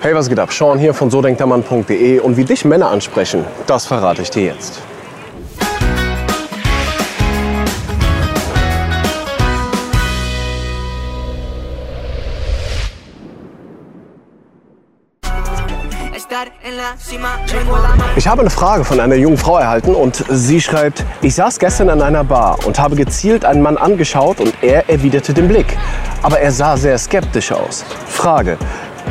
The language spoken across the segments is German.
Hey, was geht ab? Sean hier von sodenktermann.de und wie dich Männer ansprechen, das verrate ich dir jetzt. Ich habe eine Frage von einer jungen Frau erhalten und sie schreibt, ich saß gestern an einer Bar und habe gezielt einen Mann angeschaut und er erwiderte den Blick. Aber er sah sehr skeptisch aus. Frage,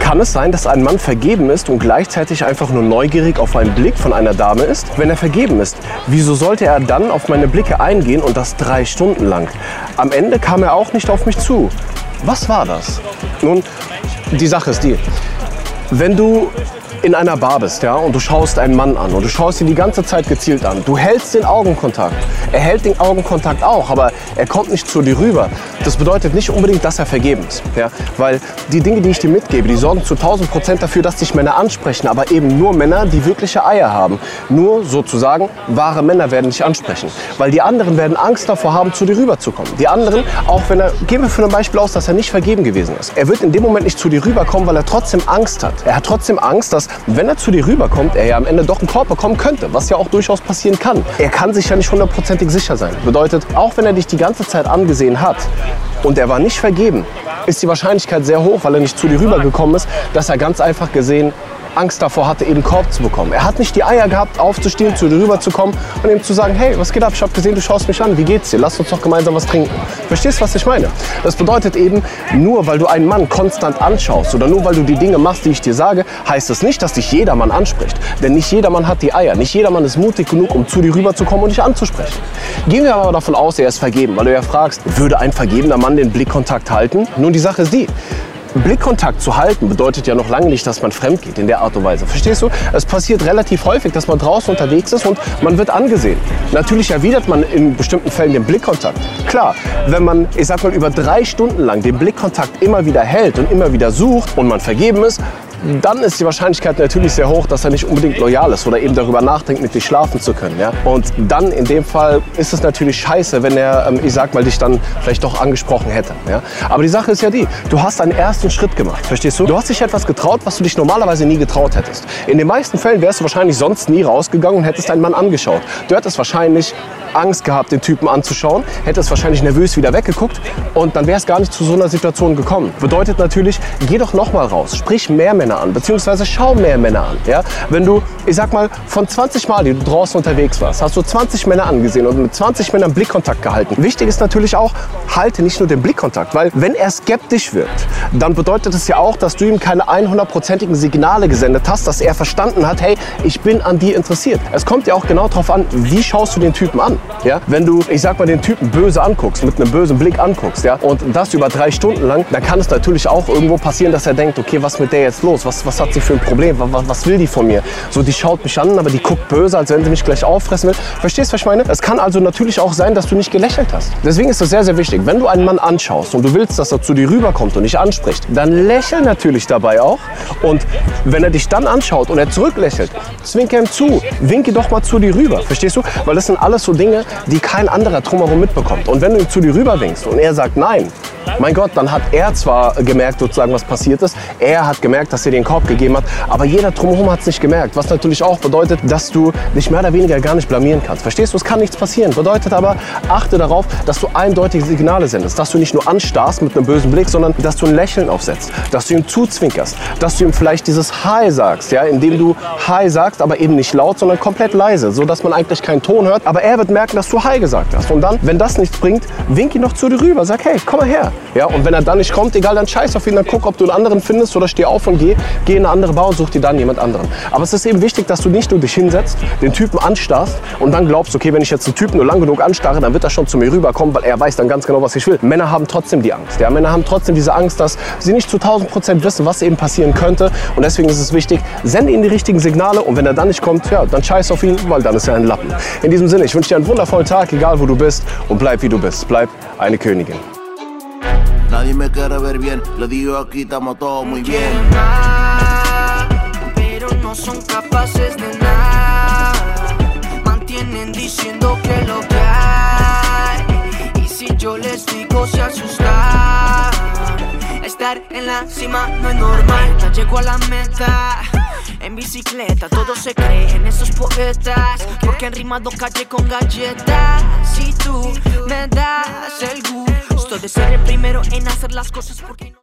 kann es sein, dass ein Mann vergeben ist und gleichzeitig einfach nur neugierig auf einen Blick von einer Dame ist? Wenn er vergeben ist, wieso sollte er dann auf meine Blicke eingehen und das drei Stunden lang? Am Ende kam er auch nicht auf mich zu. Was war das? Nun, die Sache ist die. Wenn du in einer Bar bist ja, und du schaust einen Mann an und du schaust ihn die ganze Zeit gezielt an, du hältst den Augenkontakt. Er hält den Augenkontakt auch, aber er kommt nicht zu dir rüber. Das bedeutet nicht unbedingt, dass er vergeben ist. Ja? Weil die Dinge, die ich dir mitgebe, die sorgen zu 1000 Prozent dafür, dass dich Männer ansprechen, aber eben nur Männer, die wirkliche Eier haben. Nur sozusagen wahre Männer werden dich ansprechen. Weil die anderen werden Angst davor haben, zu dir rüberzukommen. Die anderen, auch wenn er, gehen wir für ein Beispiel aus, dass er nicht vergeben gewesen ist. Er wird in dem Moment nicht zu dir rüberkommen, weil er trotzdem Angst hat. Er hat trotzdem Angst, dass wenn er zu dir rüberkommt, er ja am Ende doch einen Korb bekommen könnte, was ja auch durchaus passieren kann. Er kann sich ja nicht hundertprozentig sicher sein. Bedeutet, auch wenn er dich die ganze Zeit angesehen hat und er war nicht vergeben, ist die Wahrscheinlichkeit sehr hoch, weil er nicht zu dir rübergekommen ist, dass er ganz einfach gesehen Angst davor hatte, eben Korb zu bekommen. Er hat nicht die Eier gehabt, aufzustehen, zu dir rüberzukommen und ihm zu sagen, hey, was geht ab? Ich habe gesehen, du schaust mich an. Wie geht's dir? Lass uns doch gemeinsam was trinken. Verstehst du, was ich meine? Das bedeutet eben, nur weil du einen Mann konstant anschaust oder nur weil du die Dinge machst, die ich dir sage, heißt das nicht, dass dich jeder Mann anspricht. Denn nicht jeder Mann hat die Eier. Nicht jeder Mann ist mutig genug, um zu dir rüberzukommen und dich anzusprechen. Gehen wir aber davon aus, er ist vergeben, weil du ja fragst, würde ein vergebener Mann den Blickkontakt halten? Nun, die Sache ist die, Blickkontakt zu halten bedeutet ja noch lange nicht, dass man fremd geht in der Art und Weise. Verstehst du? Es passiert relativ häufig, dass man draußen unterwegs ist und man wird angesehen. Natürlich erwidert man in bestimmten Fällen den Blickkontakt. Klar, wenn man, ich sag mal, über drei Stunden lang den Blickkontakt immer wieder hält und immer wieder sucht und man vergeben ist, dann ist die Wahrscheinlichkeit natürlich sehr hoch, dass er nicht unbedingt loyal ist oder eben darüber nachdenkt, mit dir schlafen zu können. Ja? Und dann in dem Fall ist es natürlich scheiße, wenn er, ähm, ich sag mal, dich dann vielleicht doch angesprochen hätte. Ja? Aber die Sache ist ja die, du hast einen ersten Schritt gemacht, verstehst du? Du hast dich etwas getraut, was du dich normalerweise nie getraut hättest. In den meisten Fällen wärst du wahrscheinlich sonst nie rausgegangen und hättest einen Mann angeschaut. Du hättest wahrscheinlich Angst gehabt, den Typen anzuschauen, hättest wahrscheinlich nervös wieder weggeguckt und dann wäre es gar nicht zu so einer Situation gekommen. Bedeutet natürlich, geh doch noch mal raus, sprich mehr Männer an, beziehungsweise schau mehr Männer an. Ja? Wenn du, ich sag mal, von 20 Mal, die du draußen unterwegs warst, hast du 20 Männer angesehen und mit 20 Männern Blickkontakt gehalten. Wichtig ist natürlich auch, halte nicht nur den Blickkontakt, weil wenn er skeptisch wird, dann bedeutet es ja auch, dass du ihm keine 100%igen Signale gesendet hast, dass er verstanden hat, hey, ich bin an dir interessiert. Es kommt ja auch genau darauf an, wie schaust du den Typen an. Ja? Wenn du, ich sag mal, den Typen böse anguckst, mit einem bösen Blick anguckst, ja, und das über drei Stunden lang, dann kann es natürlich auch irgendwo passieren, dass er denkt, okay, was mit der jetzt los? Was, was hat sie für ein Problem? Was, was will die von mir? So, die schaut mich an, aber die guckt böse, als wenn sie mich gleich auffressen will. Verstehst du, was ich meine? Es kann also natürlich auch sein, dass du nicht gelächelt hast. Deswegen ist es sehr, sehr wichtig, wenn du einen Mann anschaust und du willst, dass er zu dir rüberkommt und dich anspricht, dann lächel natürlich dabei auch. Und wenn er dich dann anschaut und er zurücklächelt, zwinke ihm zu, winke doch mal zu dir rüber. Verstehst du? Weil das sind alles so Dinge, die kein anderer drumherum mitbekommt. Und wenn du zu dir rüber winkst und er sagt nein, mein Gott, dann hat er zwar gemerkt, sozusagen, was passiert ist. Er hat gemerkt, dass er den Korb gegeben hat, aber jeder drumherum hat es nicht gemerkt. Was natürlich auch bedeutet, dass du dich mehr oder weniger gar nicht blamieren kannst. Verstehst du? Es kann nichts passieren. Bedeutet aber, achte darauf, dass du eindeutige Signale sendest. Dass du nicht nur anstarrst mit einem bösen Blick, sondern dass du ein Lächeln aufsetzt. Dass du ihm zuzwinkerst. Dass du ihm vielleicht dieses Hi sagst, ja, indem du Hi sagst, aber eben nicht laut, sondern komplett leise, so dass man eigentlich keinen Ton hört. Aber er wird dass du Hi gesagt hast. Und dann, wenn das nichts bringt, wink ihn noch zu dir rüber. Sag, hey, komm mal her. Ja, und wenn er dann nicht kommt, egal, dann scheiß auf ihn, dann guck, ob du einen anderen findest oder steh auf und geh, geh in eine andere Bar und such dir dann jemand anderen. Aber es ist eben wichtig, dass du nicht nur dich hinsetzt, den Typen anstarrst und dann glaubst, okay, wenn ich jetzt den Typen nur lang genug anstarre, dann wird er schon zu mir rüberkommen, weil er weiß dann ganz genau, was ich will. Männer haben trotzdem die Angst. Ja? Männer haben trotzdem diese Angst, dass sie nicht zu 1000 Prozent wissen, was eben passieren könnte. Und deswegen ist es wichtig, sende ihm die richtigen Signale und wenn er dann nicht kommt, ja, dann scheiß auf ihn, weil dann ist er ein Lappen. In diesem Sinne, ich wünsche dir einen wundervollen Tag, egal wo du bist und bleib wie du bist. Bleib eine Königin. Nadie me quiere ver bien, le digo aquí estamos todos muy bien. Pero no son capaces de nada. Mantienen diciendo que lo que hay. Y si yo les digo se asustan. Estar en la cima no es normal. Ya llego a la meta. En bicicleta, todo se cree en esos poetas. Porque han rimado calle con galletas. Si tú me das el gusto de ser el primero en hacer las cosas porque no.